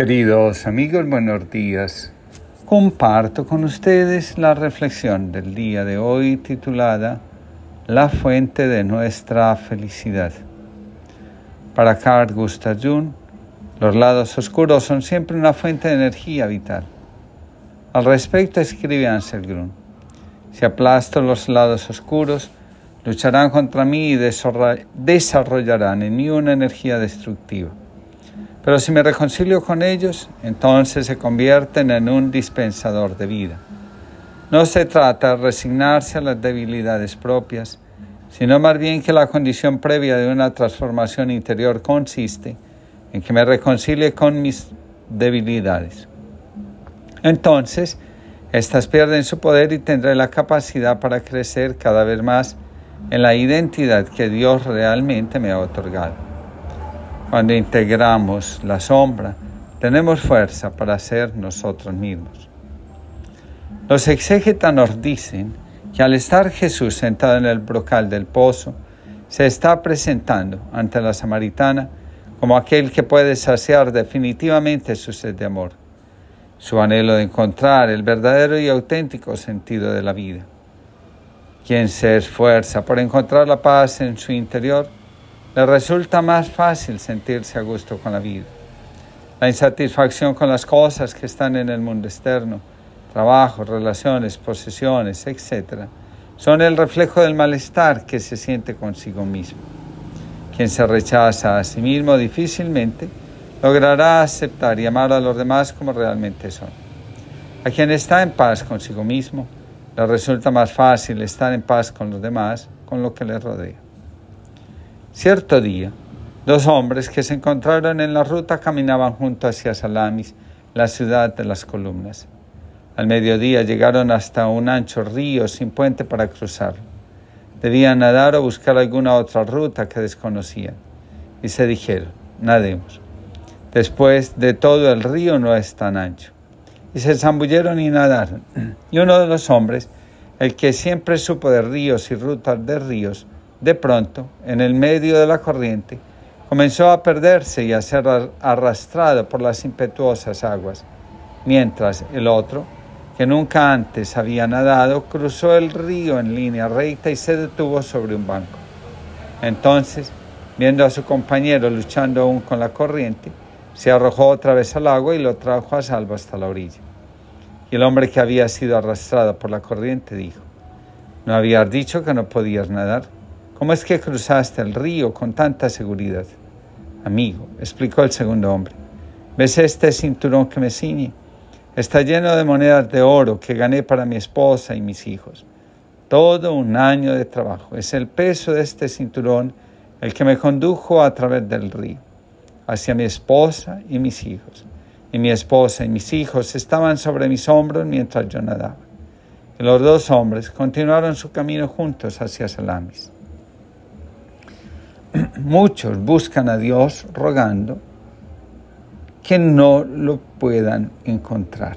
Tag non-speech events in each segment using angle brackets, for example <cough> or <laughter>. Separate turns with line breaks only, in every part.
Queridos amigos, buenos días. Comparto con ustedes la reflexión del día de hoy titulada La fuente de nuestra felicidad. Para Carl Gustav Jung, los lados oscuros son siempre una fuente de energía vital. Al respecto escribe Ansel Grun, si aplasto los lados oscuros, lucharán contra mí y desarrollarán en mí una energía destructiva. Pero si me reconcilio con ellos, entonces se convierten en un dispensador de vida. No se trata de resignarse a las debilidades propias, sino más bien que la condición previa de una transformación interior consiste en que me reconcilie con mis debilidades. Entonces, éstas pierden su poder y tendré la capacidad para crecer cada vez más en la identidad que Dios realmente me ha otorgado. Cuando integramos la sombra, tenemos fuerza para ser nosotros mismos. Los exégetas nos dicen que al estar Jesús sentado en el brocal del pozo, se está presentando ante la samaritana como aquel que puede saciar definitivamente su sed de amor, su anhelo de encontrar el verdadero y auténtico sentido de la vida. Quien se esfuerza por encontrar la paz en su interior, le resulta más fácil sentirse a gusto con la vida. La insatisfacción con las cosas que están en el mundo externo, trabajo, relaciones, posesiones, etc., son el reflejo del malestar que se siente consigo mismo. Quien se rechaza a sí mismo difícilmente logrará aceptar y amar a los demás como realmente son. A quien está en paz consigo mismo, le resulta más fácil estar en paz con los demás, con lo que le rodea. Cierto día, dos hombres que se encontraron en la ruta caminaban junto hacia Salamis, la ciudad de las columnas. Al mediodía llegaron hasta un ancho río sin puente para cruzarlo. Debían nadar o buscar alguna otra ruta que desconocían. Y se dijeron, nademos. Después de todo el río no es tan ancho. Y se zambulleron y nadaron. <clears throat> Y uno de los hombres, el que siempre supo de ríos y rutas de ríos, de pronto, en el medio de la corriente, comenzó a perderse y a ser arrastrado por las impetuosas aguas, mientras el otro, que nunca antes había nadado, cruzó el río en línea recta y se detuvo sobre un banco. Entonces, viendo a su compañero luchando aún con la corriente, se arrojó otra vez al agua y lo trajo a salvo hasta la orilla. Y el hombre que había sido arrastrado por la corriente dijo, ¿no habías dicho que no podías nadar? ¿Cómo es que cruzaste el río con tanta seguridad? Amigo, explicó el segundo hombre, ¿ves este cinturón que me ciñe? Está lleno de monedas de oro que gané para mi esposa y mis hijos. Todo un año de trabajo. Es el peso de este cinturón el que me condujo a través del río, hacia mi esposa y mis hijos. Y mi esposa y mis hijos estaban sobre mis hombros mientras yo nadaba. Y los dos hombres continuaron su camino juntos hacia Salamis. Muchos buscan a Dios rogando que no lo puedan encontrar.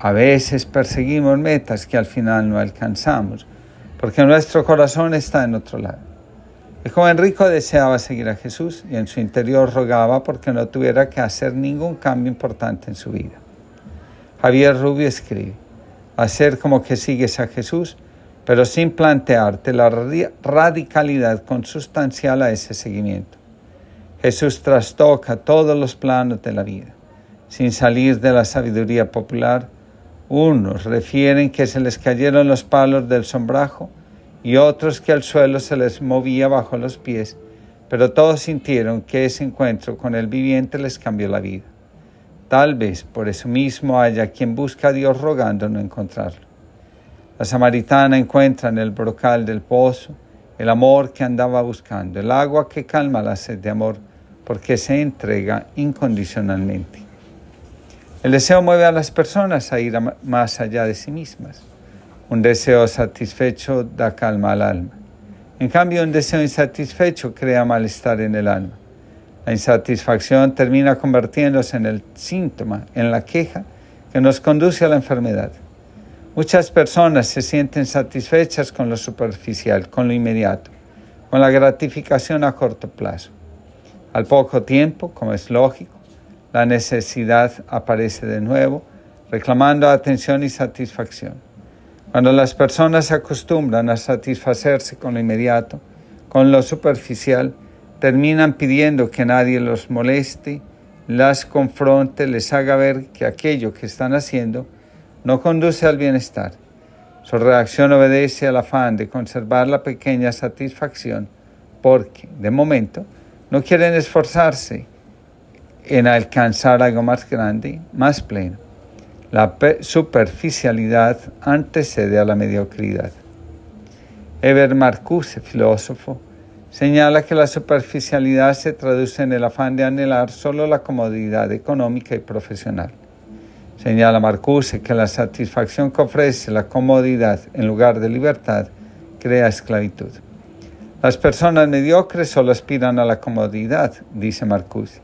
A veces perseguimos metas que al final no alcanzamos, porque nuestro corazón está en otro lado. El joven rico deseaba seguir a Jesús y en su interior rogaba porque no tuviera que hacer ningún cambio importante en su vida. Javier Rubio escribe, hacer como que sigues a Jesús pero sin plantearte la radicalidad consustancial a ese seguimiento. Jesús trastoca todos los planos de la vida. Sin salir de la sabiduría popular, unos refieren que se les cayeron los palos del sombrajo y otros que el suelo se les movía bajo los pies, pero todos sintieron que ese encuentro con el viviente les cambió la vida. Tal vez por eso mismo haya quien busca a Dios rogando no encontrarlo. La samaritana encuentra en el brocal del pozo el amor que andaba buscando, el agua que calma la sed de amor, porque se entrega incondicionalmente. El deseo mueve a las personas a ir más allá de sí mismas. Un deseo satisfecho da calma al alma. En cambio, un deseo insatisfecho crea malestar en el alma. La insatisfacción termina convirtiéndose en el síntoma, en la queja que nos conduce a la enfermedad. Muchas personas se sienten satisfechas con lo superficial, con lo inmediato, con la gratificación a corto plazo. Al poco tiempo, como es lógico, la necesidad aparece de nuevo, reclamando atención y satisfacción. Cuando las personas se acostumbran a satisfacerse con lo inmediato, con lo superficial, terminan pidiendo que nadie los moleste, las confronte, les haga ver que aquello que están haciendo no conduce al bienestar. Su reacción obedece al afán de conservar la pequeña satisfacción porque, de momento, no quieren esforzarse en alcanzar algo más grande, más pleno. La superficialidad antecede a la mediocridad. Eber Marcuse, filósofo, señala que la superficialidad se traduce en el afán de anhelar solo la comodidad económica y profesional. Señala Marcuse que la satisfacción que ofrece la comodidad en lugar de libertad crea esclavitud. Las personas mediocres solo aspiran a la comodidad, dice Marcuse.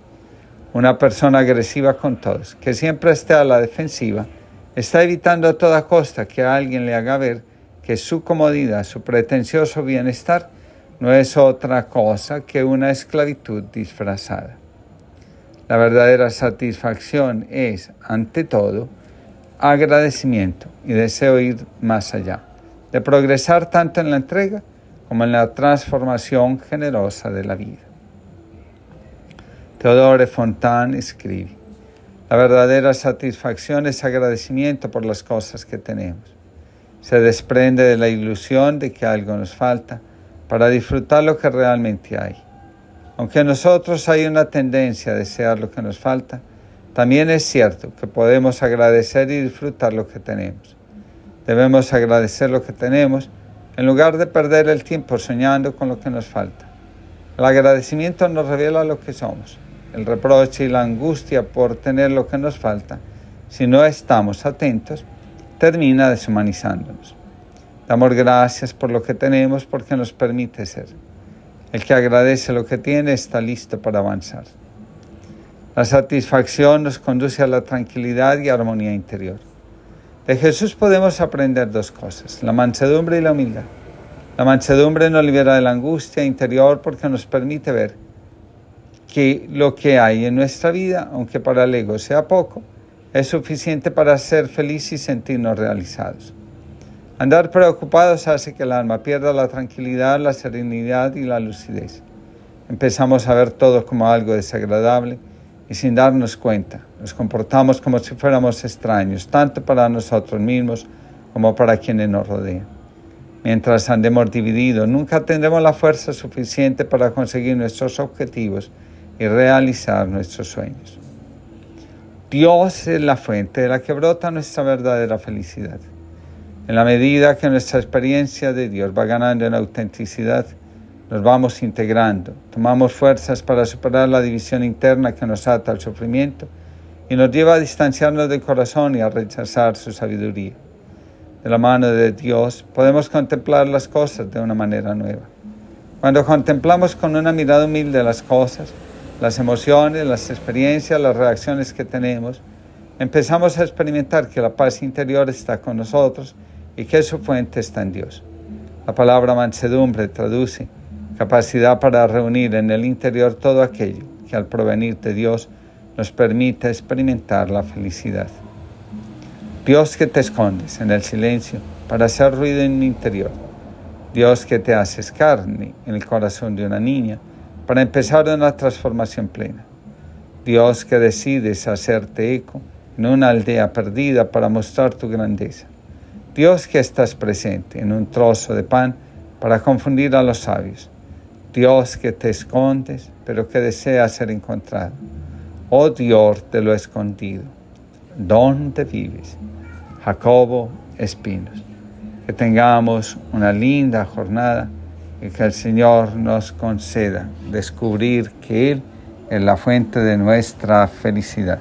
Una persona agresiva con todos, que siempre esté a la defensiva, está evitando a toda costa que alguien le haga ver que su comodidad, su pretencioso bienestar, no es otra cosa que una esclavitud disfrazada. La verdadera satisfacción es, ante todo, agradecimiento y deseo ir más allá, de progresar tanto en la entrega como en la transformación generosa de la vida. Teodore Fontán escribe, la verdadera satisfacción es agradecimiento por las cosas que tenemos. Se desprende de la ilusión de que algo nos falta para disfrutar lo que realmente hay. Aunque en nosotros hay una tendencia a desear lo que nos falta, también es cierto que podemos agradecer y disfrutar lo que tenemos. Debemos agradecer lo que tenemos en lugar de perder el tiempo soñando con lo que nos falta. El agradecimiento nos revela lo que somos. El reproche y la angustia por tener lo que nos falta, si no estamos atentos, termina deshumanizándonos. Damos gracias por lo que tenemos porque nos permite ser. El que agradece lo que tiene está listo para avanzar. La satisfacción nos conduce a la tranquilidad y armonía interior. De Jesús podemos aprender dos cosas, la mansedumbre y la humildad. La mansedumbre nos libera de la angustia interior porque nos permite ver que lo que hay en nuestra vida, aunque para el ego sea poco, es suficiente para ser feliz y sentirnos realizados. Andar preocupados hace que el alma pierda la tranquilidad, la serenidad y la lucidez. Empezamos a ver todo como algo desagradable y sin darnos cuenta nos comportamos como si fuéramos extraños, tanto para nosotros mismos como para quienes nos rodean. Mientras andemos divididos, nunca tendremos la fuerza suficiente para conseguir nuestros objetivos y realizar nuestros sueños. Dios es la fuente de la que brota nuestra verdadera felicidad. En la medida que nuestra experiencia de Dios va ganando en autenticidad, nos vamos integrando, tomamos fuerzas para superar la división interna que nos ata al sufrimiento y nos lleva a distanciarnos del corazón y a rechazar su sabiduría. De la mano de Dios podemos contemplar las cosas de una manera nueva. Cuando contemplamos con una mirada humilde las cosas, las emociones, las experiencias, las reacciones que tenemos, empezamos a experimentar que la paz interior está con nosotros y que su fuente está en Dios. La palabra mansedumbre traduce capacidad para reunir en el interior todo aquello que al provenir de Dios nos permite experimentar la felicidad. Dios que te escondes en el silencio para hacer ruido en mi interior. Dios que te haces carne en el corazón de una niña para empezar una transformación plena. Dios que decides hacerte eco en una aldea perdida para mostrar tu grandeza. Dios que estás presente en un trozo de pan para confundir a los sabios. Dios que te escondes, pero que desea ser encontrado. Oh Dios de lo escondido, ¿dónde vives? Jacobo Espinos. Que tengamos una linda jornada y que el Señor nos conceda descubrir que Él es la fuente de nuestra felicidad.